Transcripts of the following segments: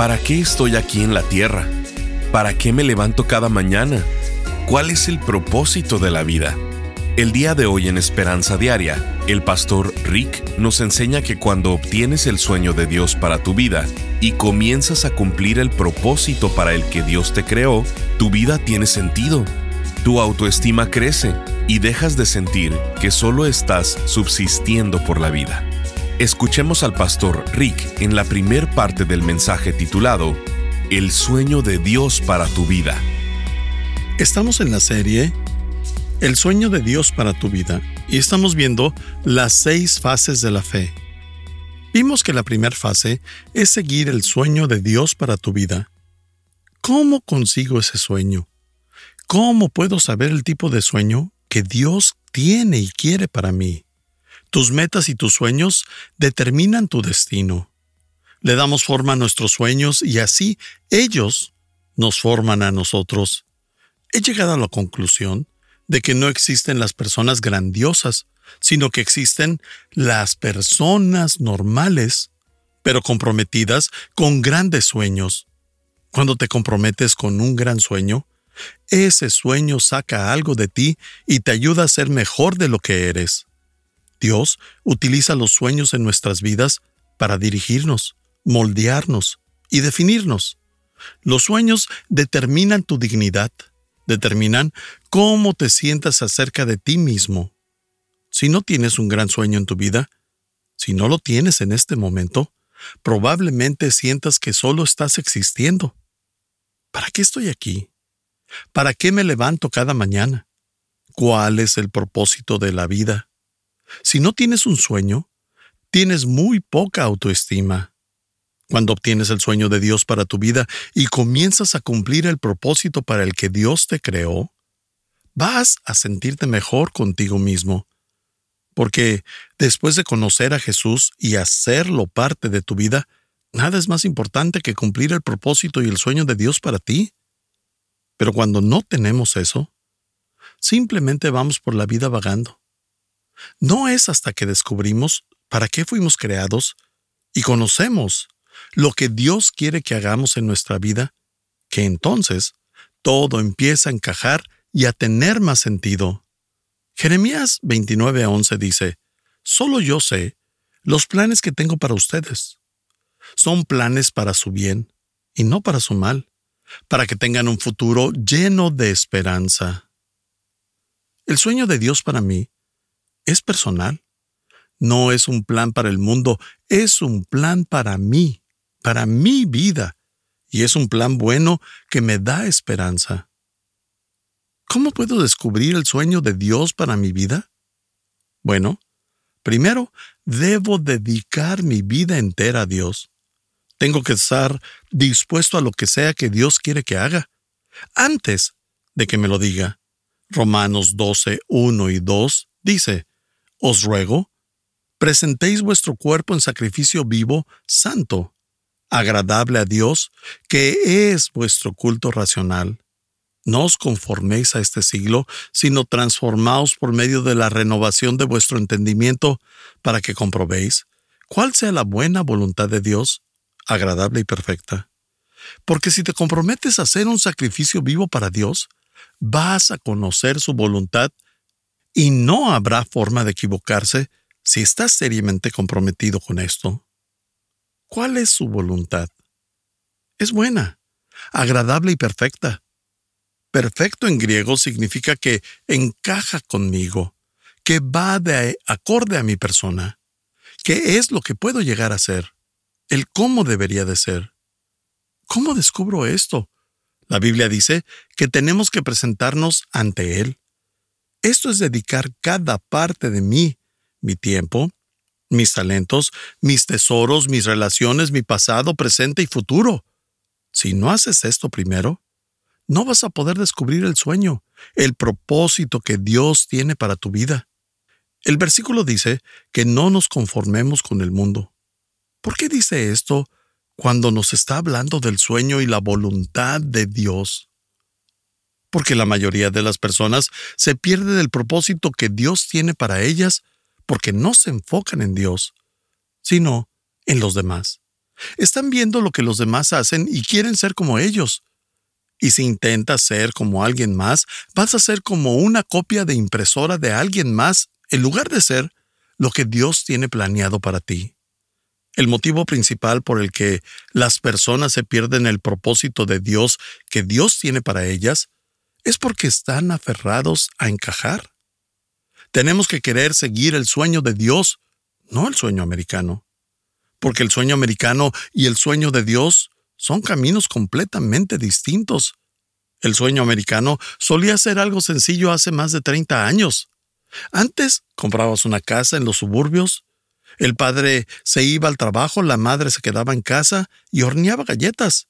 ¿Para qué estoy aquí en la tierra? ¿Para qué me levanto cada mañana? ¿Cuál es el propósito de la vida? El día de hoy en Esperanza Diaria, el pastor Rick nos enseña que cuando obtienes el sueño de Dios para tu vida y comienzas a cumplir el propósito para el que Dios te creó, tu vida tiene sentido. Tu autoestima crece y dejas de sentir que solo estás subsistiendo por la vida. Escuchemos al pastor Rick en la primer parte del mensaje titulado El sueño de Dios para tu vida. Estamos en la serie El sueño de Dios para tu vida y estamos viendo las seis fases de la fe. Vimos que la primera fase es seguir el sueño de Dios para tu vida. ¿Cómo consigo ese sueño? ¿Cómo puedo saber el tipo de sueño que Dios tiene y quiere para mí? Tus metas y tus sueños determinan tu destino. Le damos forma a nuestros sueños y así ellos nos forman a nosotros. He llegado a la conclusión de que no existen las personas grandiosas, sino que existen las personas normales, pero comprometidas con grandes sueños. Cuando te comprometes con un gran sueño, ese sueño saca algo de ti y te ayuda a ser mejor de lo que eres. Dios utiliza los sueños en nuestras vidas para dirigirnos, moldearnos y definirnos. Los sueños determinan tu dignidad, determinan cómo te sientas acerca de ti mismo. Si no tienes un gran sueño en tu vida, si no lo tienes en este momento, probablemente sientas que solo estás existiendo. ¿Para qué estoy aquí? ¿Para qué me levanto cada mañana? ¿Cuál es el propósito de la vida? Si no tienes un sueño, tienes muy poca autoestima. Cuando obtienes el sueño de Dios para tu vida y comienzas a cumplir el propósito para el que Dios te creó, vas a sentirte mejor contigo mismo. Porque después de conocer a Jesús y hacerlo parte de tu vida, nada es más importante que cumplir el propósito y el sueño de Dios para ti. Pero cuando no tenemos eso, simplemente vamos por la vida vagando no es hasta que descubrimos para qué fuimos creados y conocemos lo que Dios quiere que hagamos en nuestra vida, que entonces todo empieza a encajar y a tener más sentido. Jeremías 29:11 dice, Solo yo sé los planes que tengo para ustedes. Son planes para su bien y no para su mal, para que tengan un futuro lleno de esperanza. El sueño de Dios para mí es personal. No es un plan para el mundo, es un plan para mí, para mi vida, y es un plan bueno que me da esperanza. ¿Cómo puedo descubrir el sueño de Dios para mi vida? Bueno, primero, debo dedicar mi vida entera a Dios. Tengo que estar dispuesto a lo que sea que Dios quiere que haga, antes de que me lo diga. Romanos 12, 1 y 2 dice, os ruego, presentéis vuestro cuerpo en sacrificio vivo, santo, agradable a Dios, que es vuestro culto racional. No os conforméis a este siglo, sino transformaos por medio de la renovación de vuestro entendimiento, para que comprobéis cuál sea la buena voluntad de Dios, agradable y perfecta. Porque si te comprometes a hacer un sacrificio vivo para Dios, vas a conocer su voluntad y no habrá forma de equivocarse si estás seriamente comprometido con esto. ¿Cuál es su voluntad? Es buena, agradable y perfecta. Perfecto en griego significa que encaja conmigo, que va de acorde a mi persona, que es lo que puedo llegar a ser, el cómo debería de ser. ¿Cómo descubro esto? La Biblia dice que tenemos que presentarnos ante Él esto es dedicar cada parte de mí, mi tiempo, mis talentos, mis tesoros, mis relaciones, mi pasado, presente y futuro. Si no haces esto primero, no vas a poder descubrir el sueño, el propósito que Dios tiene para tu vida. El versículo dice que no nos conformemos con el mundo. ¿Por qué dice esto cuando nos está hablando del sueño y la voluntad de Dios? Porque la mayoría de las personas se pierde del propósito que Dios tiene para ellas porque no se enfocan en Dios, sino en los demás. Están viendo lo que los demás hacen y quieren ser como ellos. Y si intentas ser como alguien más, vas a ser como una copia de impresora de alguien más en lugar de ser lo que Dios tiene planeado para ti. El motivo principal por el que las personas se pierden el propósito de Dios que Dios tiene para ellas es porque están aferrados a encajar. Tenemos que querer seguir el sueño de Dios, no el sueño americano. Porque el sueño americano y el sueño de Dios son caminos completamente distintos. El sueño americano solía ser algo sencillo hace más de 30 años. Antes comprabas una casa en los suburbios, el padre se iba al trabajo, la madre se quedaba en casa y horneaba galletas.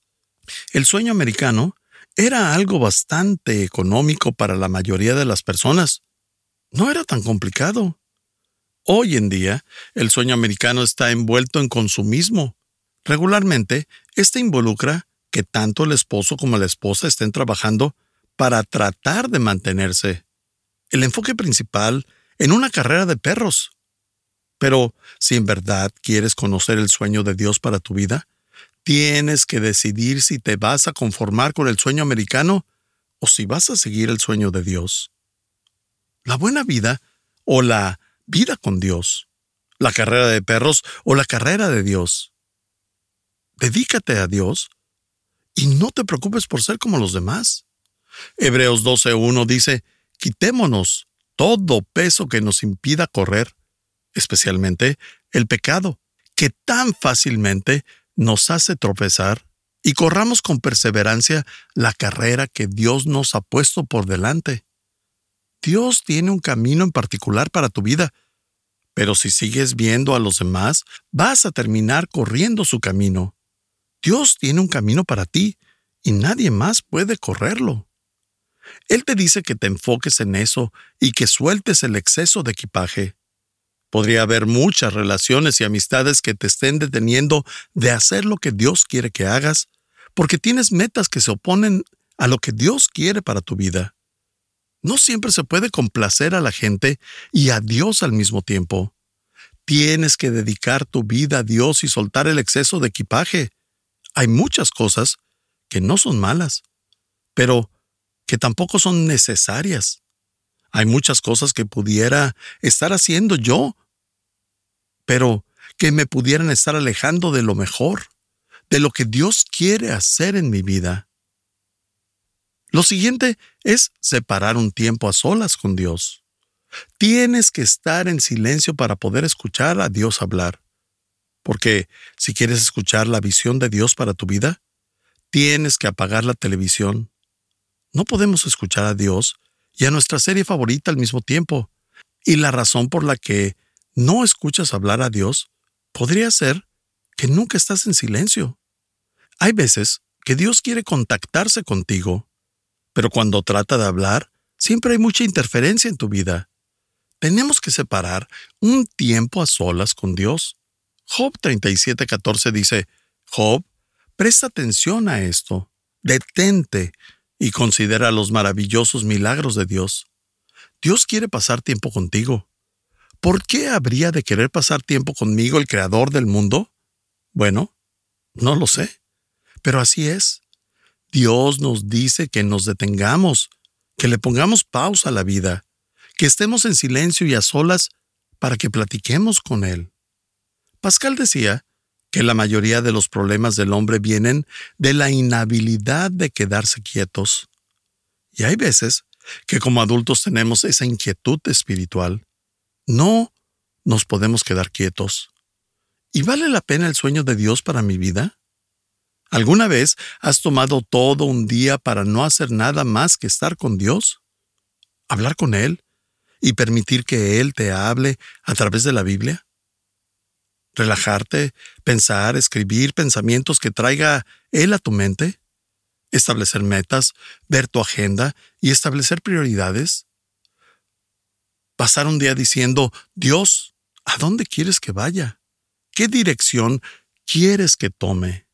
El sueño americano era algo bastante económico para la mayoría de las personas no era tan complicado. Hoy en día, el sueño americano está envuelto en consumismo. Regularmente, este involucra que tanto el esposo como la esposa estén trabajando para tratar de mantenerse. El enfoque principal en una carrera de perros. Pero si en verdad quieres conocer el sueño de Dios para tu vida, tienes que decidir si te vas a conformar con el sueño americano o si vas a seguir el sueño de Dios la buena vida o la vida con Dios, la carrera de perros o la carrera de Dios. Dedícate a Dios y no te preocupes por ser como los demás. Hebreos 12.1 dice, quitémonos todo peso que nos impida correr, especialmente el pecado, que tan fácilmente nos hace tropezar, y corramos con perseverancia la carrera que Dios nos ha puesto por delante. Dios tiene un camino en particular para tu vida, pero si sigues viendo a los demás, vas a terminar corriendo su camino. Dios tiene un camino para ti y nadie más puede correrlo. Él te dice que te enfoques en eso y que sueltes el exceso de equipaje. Podría haber muchas relaciones y amistades que te estén deteniendo de hacer lo que Dios quiere que hagas, porque tienes metas que se oponen a lo que Dios quiere para tu vida. No siempre se puede complacer a la gente y a Dios al mismo tiempo. Tienes que dedicar tu vida a Dios y soltar el exceso de equipaje. Hay muchas cosas que no son malas, pero que tampoco son necesarias. Hay muchas cosas que pudiera estar haciendo yo, pero que me pudieran estar alejando de lo mejor, de lo que Dios quiere hacer en mi vida. Lo siguiente es separar un tiempo a solas con Dios. Tienes que estar en silencio para poder escuchar a Dios hablar. Porque si quieres escuchar la visión de Dios para tu vida, tienes que apagar la televisión. No podemos escuchar a Dios y a nuestra serie favorita al mismo tiempo. Y la razón por la que no escuchas hablar a Dios podría ser que nunca estás en silencio. Hay veces que Dios quiere contactarse contigo, pero cuando trata de hablar, siempre hay mucha interferencia en tu vida. Tenemos que separar un tiempo a solas con Dios. Job 37:14 dice, Job, presta atención a esto, detente y considera los maravillosos milagros de Dios. Dios quiere pasar tiempo contigo. ¿Por qué habría de querer pasar tiempo conmigo el Creador del mundo? Bueno, no lo sé, pero así es. Dios nos dice que nos detengamos, que le pongamos pausa a la vida, que estemos en silencio y a solas para que platiquemos con Él. Pascal decía que la mayoría de los problemas del hombre vienen de la inhabilidad de quedarse quietos. Y hay veces que como adultos tenemos esa inquietud espiritual. No nos podemos quedar quietos. ¿Y vale la pena el sueño de Dios para mi vida? ¿Alguna vez has tomado todo un día para no hacer nada más que estar con Dios? ¿Hablar con Él y permitir que Él te hable a través de la Biblia? Relajarte, pensar, escribir pensamientos que traiga Él a tu mente, establecer metas, ver tu agenda y establecer prioridades. Pasar un día diciendo, Dios, ¿a dónde quieres que vaya? ¿Qué dirección quieres que tome?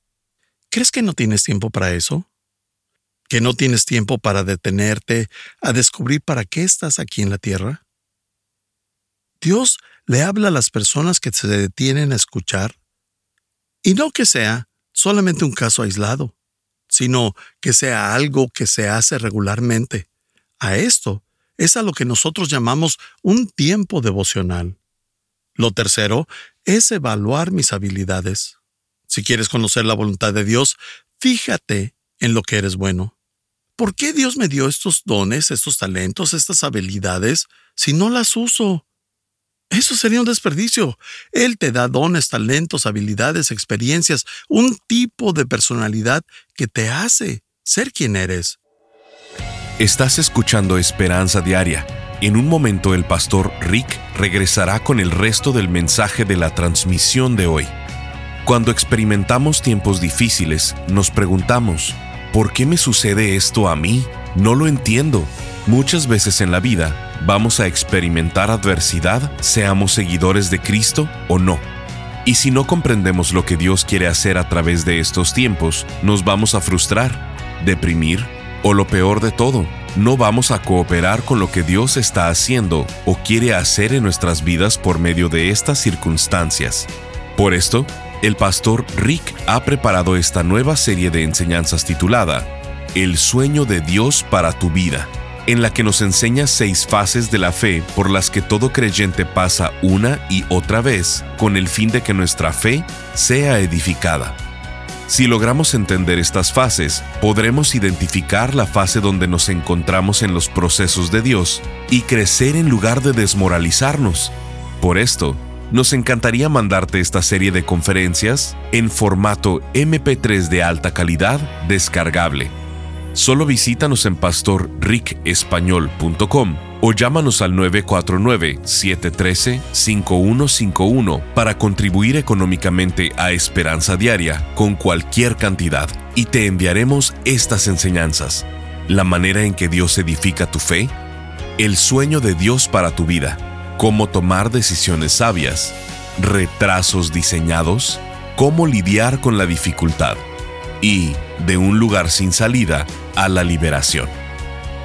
¿Crees que no tienes tiempo para eso? ¿Que no tienes tiempo para detenerte a descubrir para qué estás aquí en la tierra? Dios le habla a las personas que se detienen a escuchar, y no que sea solamente un caso aislado, sino que sea algo que se hace regularmente. A esto es a lo que nosotros llamamos un tiempo devocional. Lo tercero es evaluar mis habilidades. Si quieres conocer la voluntad de Dios, fíjate en lo que eres bueno. ¿Por qué Dios me dio estos dones, estos talentos, estas habilidades, si no las uso? Eso sería un desperdicio. Él te da dones, talentos, habilidades, experiencias, un tipo de personalidad que te hace ser quien eres. Estás escuchando Esperanza Diaria. En un momento el pastor Rick regresará con el resto del mensaje de la transmisión de hoy. Cuando experimentamos tiempos difíciles, nos preguntamos, ¿por qué me sucede esto a mí? No lo entiendo. Muchas veces en la vida vamos a experimentar adversidad, seamos seguidores de Cristo o no. Y si no comprendemos lo que Dios quiere hacer a través de estos tiempos, nos vamos a frustrar, deprimir o lo peor de todo, no vamos a cooperar con lo que Dios está haciendo o quiere hacer en nuestras vidas por medio de estas circunstancias. Por esto, el pastor Rick ha preparado esta nueva serie de enseñanzas titulada El sueño de Dios para tu vida en la que nos enseña seis fases de la fe por las que todo creyente pasa una y otra vez con el fin de que nuestra fe sea edificada. Si logramos entender estas fases, podremos identificar la fase donde nos encontramos en los procesos de Dios y crecer en lugar de desmoralizarnos. Por esto, nos encantaría mandarte esta serie de conferencias en formato MP3 de alta calidad descargable Solo visítanos en pastorricespañol.com o llámanos al 949-713-5151 para contribuir económicamente a Esperanza Diaria con cualquier cantidad y te enviaremos estas enseñanzas. La manera en que Dios edifica tu fe, el sueño de Dios para tu vida, cómo tomar decisiones sabias, retrasos diseñados, cómo lidiar con la dificultad y, de un lugar sin salida, a la liberación.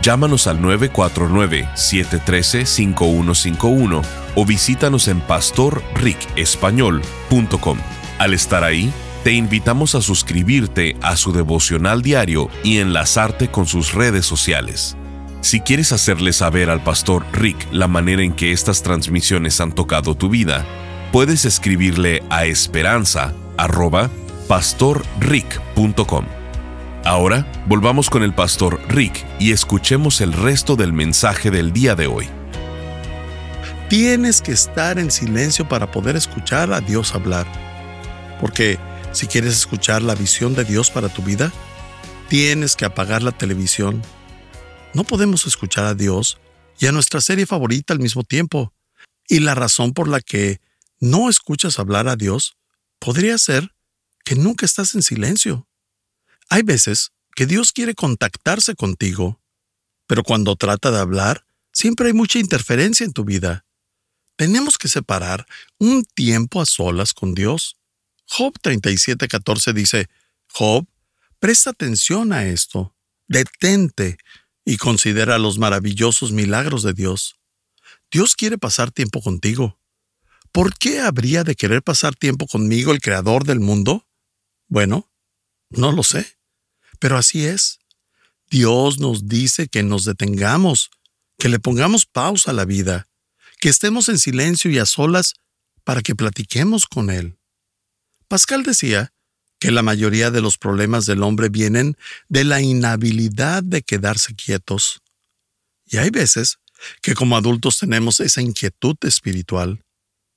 Llámanos al 949-713-5151 o visítanos en pastorricespañol.com. Al estar ahí, te invitamos a suscribirte a su devocional diario y enlazarte con sus redes sociales. Si quieres hacerle saber al pastor Rick la manera en que estas transmisiones han tocado tu vida, puedes escribirle a esperanza@pastorrick.com. Ahora volvamos con el pastor Rick y escuchemos el resto del mensaje del día de hoy. Tienes que estar en silencio para poder escuchar a Dios hablar. Porque si quieres escuchar la visión de Dios para tu vida, tienes que apagar la televisión. No podemos escuchar a Dios y a nuestra serie favorita al mismo tiempo. Y la razón por la que no escuchas hablar a Dios podría ser que nunca estás en silencio. Hay veces que Dios quiere contactarse contigo, pero cuando trata de hablar, siempre hay mucha interferencia en tu vida. Tenemos que separar un tiempo a solas con Dios. Job 37:14 dice, Job, presta atención a esto, detente y considera los maravillosos milagros de Dios. Dios quiere pasar tiempo contigo. ¿Por qué habría de querer pasar tiempo conmigo el Creador del mundo? Bueno, no lo sé. Pero así es. Dios nos dice que nos detengamos, que le pongamos pausa a la vida, que estemos en silencio y a solas para que platiquemos con Él. Pascal decía que la mayoría de los problemas del hombre vienen de la inhabilidad de quedarse quietos. Y hay veces que como adultos tenemos esa inquietud espiritual.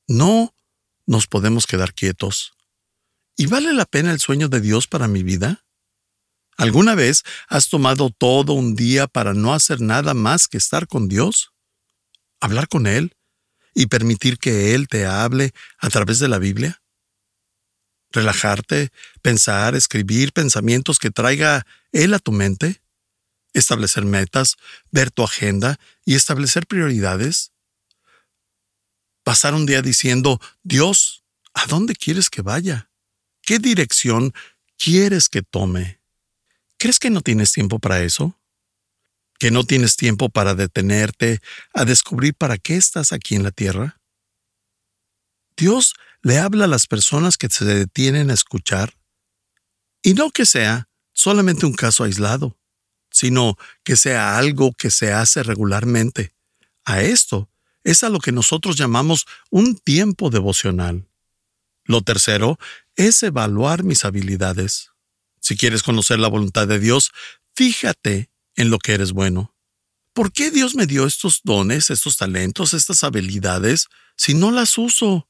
No nos podemos quedar quietos. ¿Y vale la pena el sueño de Dios para mi vida? ¿Alguna vez has tomado todo un día para no hacer nada más que estar con Dios? ¿Hablar con Él? ¿Y permitir que Él te hable a través de la Biblia? relajarte, pensar, escribir pensamientos que traiga Él a tu mente, establecer metas, ver tu agenda y establecer prioridades. Pasar un día diciendo, Dios, ¿a dónde quieres que vaya? ¿Qué dirección quieres que tome? ¿Crees que no tienes tiempo para eso? ¿Que no tienes tiempo para detenerte a descubrir para qué estás aquí en la tierra? Dios le habla a las personas que se detienen a escuchar, y no que sea solamente un caso aislado, sino que sea algo que se hace regularmente. A esto es a lo que nosotros llamamos un tiempo devocional. Lo tercero es evaluar mis habilidades. Si quieres conocer la voluntad de Dios, fíjate en lo que eres bueno. ¿Por qué Dios me dio estos dones, estos talentos, estas habilidades si no las uso?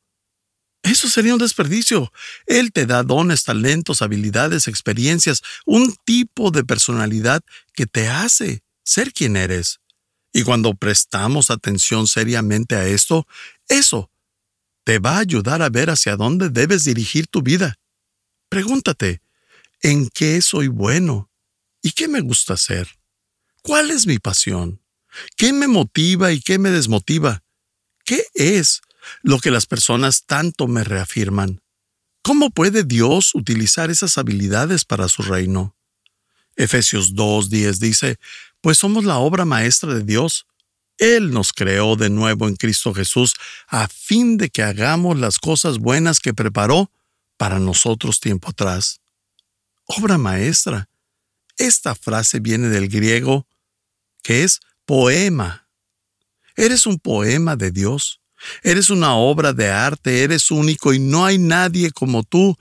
Eso sería un desperdicio. Él te da dones, talentos, habilidades, experiencias, un tipo de personalidad que te hace ser quien eres. Y cuando prestamos atención seriamente a esto, eso te va a ayudar a ver hacia dónde debes dirigir tu vida. Pregúntate, ¿en qué soy bueno? ¿Y qué me gusta hacer? ¿Cuál es mi pasión? ¿Qué me motiva y qué me desmotiva? ¿Qué es lo que las personas tanto me reafirman. ¿Cómo puede Dios utilizar esas habilidades para su reino? Efesios 2.10 dice, pues somos la obra maestra de Dios. Él nos creó de nuevo en Cristo Jesús a fin de que hagamos las cosas buenas que preparó para nosotros tiempo atrás. Obra maestra. Esta frase viene del griego que es poema. Eres un poema de Dios. Eres una obra de arte, eres único y no hay nadie como tú.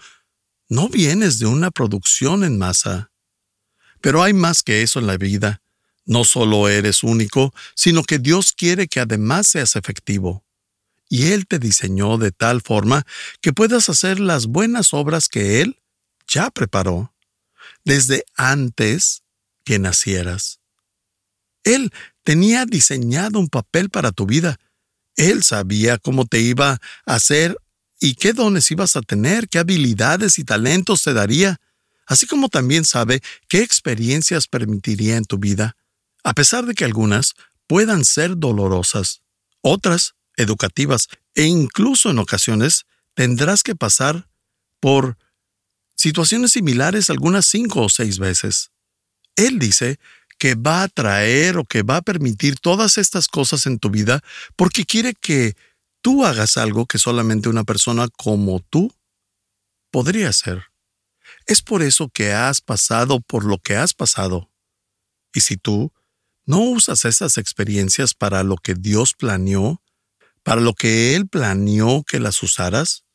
No vienes de una producción en masa. Pero hay más que eso en la vida. No solo eres único, sino que Dios quiere que además seas efectivo. Y Él te diseñó de tal forma que puedas hacer las buenas obras que Él ya preparó, desde antes que nacieras. Él tenía diseñado un papel para tu vida, él sabía cómo te iba a hacer y qué dones ibas a tener, qué habilidades y talentos te daría, así como también sabe qué experiencias permitiría en tu vida, a pesar de que algunas puedan ser dolorosas, otras educativas e incluso en ocasiones tendrás que pasar por situaciones similares algunas cinco o seis veces. Él dice que va a traer o que va a permitir todas estas cosas en tu vida porque quiere que tú hagas algo que solamente una persona como tú podría hacer. Es por eso que has pasado por lo que has pasado. Y si tú no usas esas experiencias para lo que Dios planeó, para lo que Él planeó que las usaras,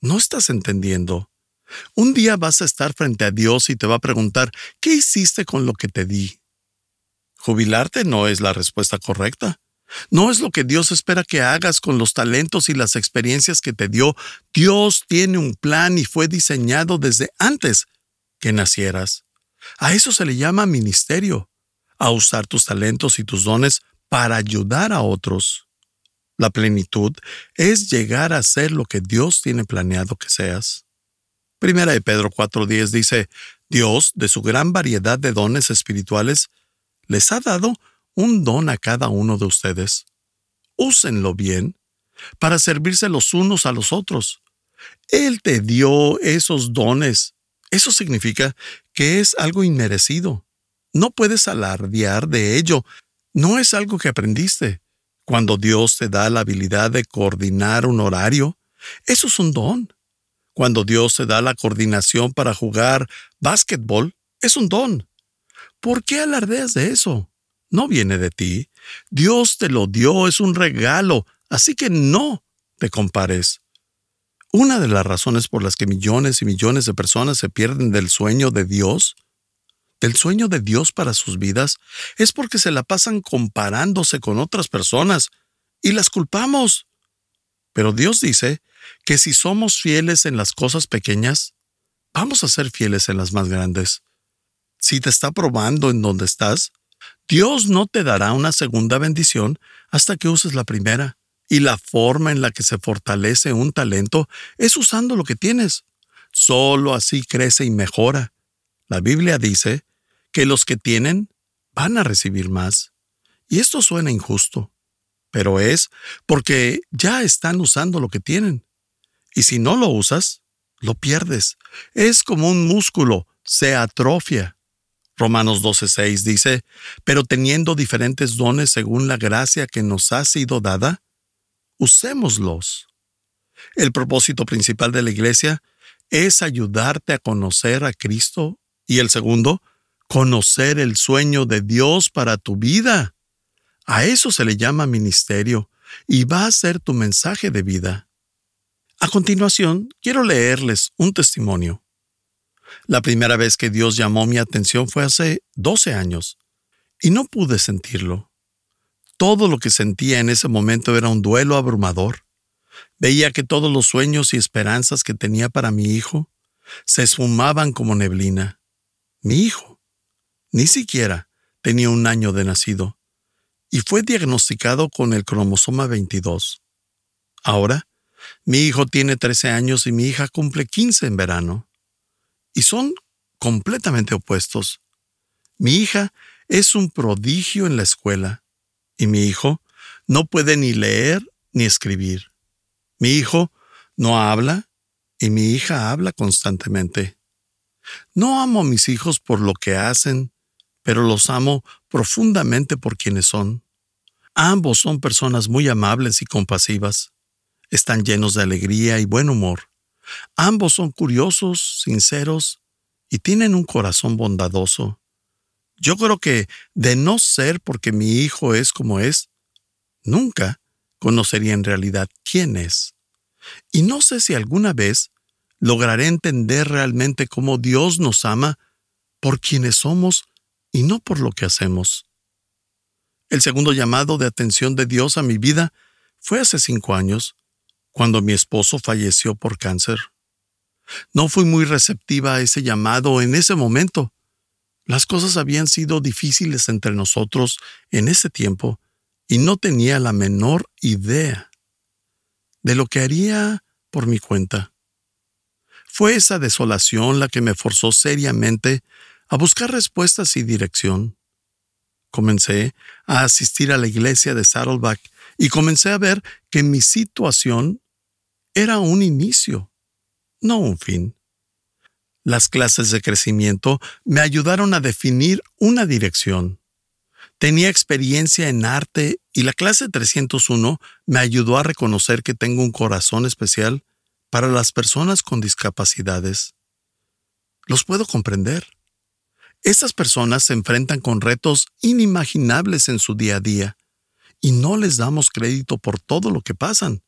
no estás entendiendo. Un día vas a estar frente a Dios y te va a preguntar, ¿qué hiciste con lo que te di? Jubilarte no es la respuesta correcta. No es lo que Dios espera que hagas con los talentos y las experiencias que te dio. Dios tiene un plan y fue diseñado desde antes que nacieras. A eso se le llama ministerio, a usar tus talentos y tus dones para ayudar a otros. La plenitud es llegar a ser lo que Dios tiene planeado que seas. Primera de Pedro 4.10 dice, Dios, de su gran variedad de dones espirituales, les ha dado un don a cada uno de ustedes. Úsenlo bien para servirse los unos a los otros. Él te dio esos dones. Eso significa que es algo inmerecido. No puedes alardear de ello. No es algo que aprendiste. Cuando Dios te da la habilidad de coordinar un horario, eso es un don. Cuando Dios te da la coordinación para jugar básquetbol, es un don. ¿Por qué alardeas de eso? No viene de ti. Dios te lo dio, es un regalo, así que no te compares. Una de las razones por las que millones y millones de personas se pierden del sueño de Dios, del sueño de Dios para sus vidas, es porque se la pasan comparándose con otras personas y las culpamos. Pero Dios dice que si somos fieles en las cosas pequeñas, vamos a ser fieles en las más grandes si te está probando en donde estás, Dios no te dará una segunda bendición hasta que uses la primera. Y la forma en la que se fortalece un talento es usando lo que tienes. Solo así crece y mejora. La Biblia dice que los que tienen van a recibir más. Y esto suena injusto, pero es porque ya están usando lo que tienen. Y si no lo usas, lo pierdes. Es como un músculo, se atrofia. Romanos 12:6 dice, pero teniendo diferentes dones según la gracia que nos ha sido dada, usémoslos. El propósito principal de la iglesia es ayudarte a conocer a Cristo y el segundo, conocer el sueño de Dios para tu vida. A eso se le llama ministerio y va a ser tu mensaje de vida. A continuación, quiero leerles un testimonio. La primera vez que Dios llamó mi atención fue hace 12 años, y no pude sentirlo. Todo lo que sentía en ese momento era un duelo abrumador. Veía que todos los sueños y esperanzas que tenía para mi hijo se esfumaban como neblina. Mi hijo ni siquiera tenía un año de nacido y fue diagnosticado con el cromosoma 22. Ahora, mi hijo tiene 13 años y mi hija cumple 15 en verano. Y son completamente opuestos. Mi hija es un prodigio en la escuela y mi hijo no puede ni leer ni escribir. Mi hijo no habla y mi hija habla constantemente. No amo a mis hijos por lo que hacen, pero los amo profundamente por quienes son. Ambos son personas muy amables y compasivas. Están llenos de alegría y buen humor. Ambos son curiosos, sinceros y tienen un corazón bondadoso. Yo creo que, de no ser porque mi hijo es como es, nunca conocería en realidad quién es. Y no sé si alguna vez lograré entender realmente cómo Dios nos ama por quienes somos y no por lo que hacemos. El segundo llamado de atención de Dios a mi vida fue hace cinco años, cuando mi esposo falleció por cáncer. No fui muy receptiva a ese llamado en ese momento. Las cosas habían sido difíciles entre nosotros en ese tiempo y no tenía la menor idea de lo que haría por mi cuenta. Fue esa desolación la que me forzó seriamente a buscar respuestas y dirección. Comencé a asistir a la iglesia de Saddleback y comencé a ver que mi situación era un inicio no un fin. Las clases de crecimiento me ayudaron a definir una dirección. Tenía experiencia en arte y la clase 301 me ayudó a reconocer que tengo un corazón especial para las personas con discapacidades. Los puedo comprender. Estas personas se enfrentan con retos inimaginables en su día a día y no les damos crédito por todo lo que pasan.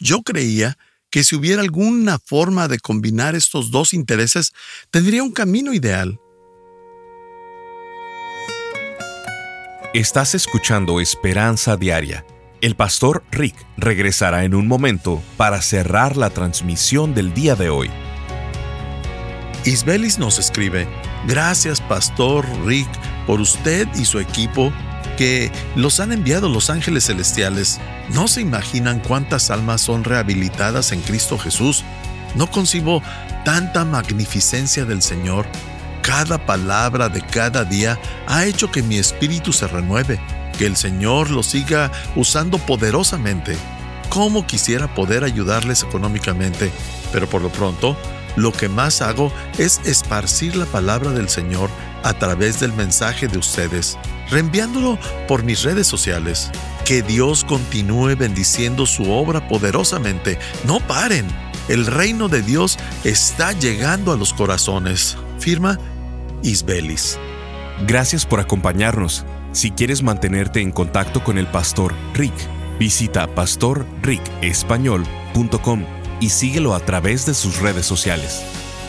Yo creía que si hubiera alguna forma de combinar estos dos intereses, tendría un camino ideal. Estás escuchando Esperanza Diaria. El pastor Rick regresará en un momento para cerrar la transmisión del día de hoy. Isbelis nos escribe, gracias pastor Rick por usted y su equipo que los han enviado los ángeles celestiales. No se imaginan cuántas almas son rehabilitadas en Cristo Jesús. No concibo tanta magnificencia del Señor. Cada palabra de cada día ha hecho que mi espíritu se renueve, que el Señor lo siga usando poderosamente. Cómo quisiera poder ayudarles económicamente, pero por lo pronto, lo que más hago es esparcir la palabra del Señor a través del mensaje de ustedes reenviándolo por mis redes sociales. Que Dios continúe bendiciendo su obra poderosamente. No paren. El reino de Dios está llegando a los corazones. Firma Isbelis. Gracias por acompañarnos. Si quieres mantenerte en contacto con el pastor Rick, visita pastorricespañol.com y síguelo a través de sus redes sociales.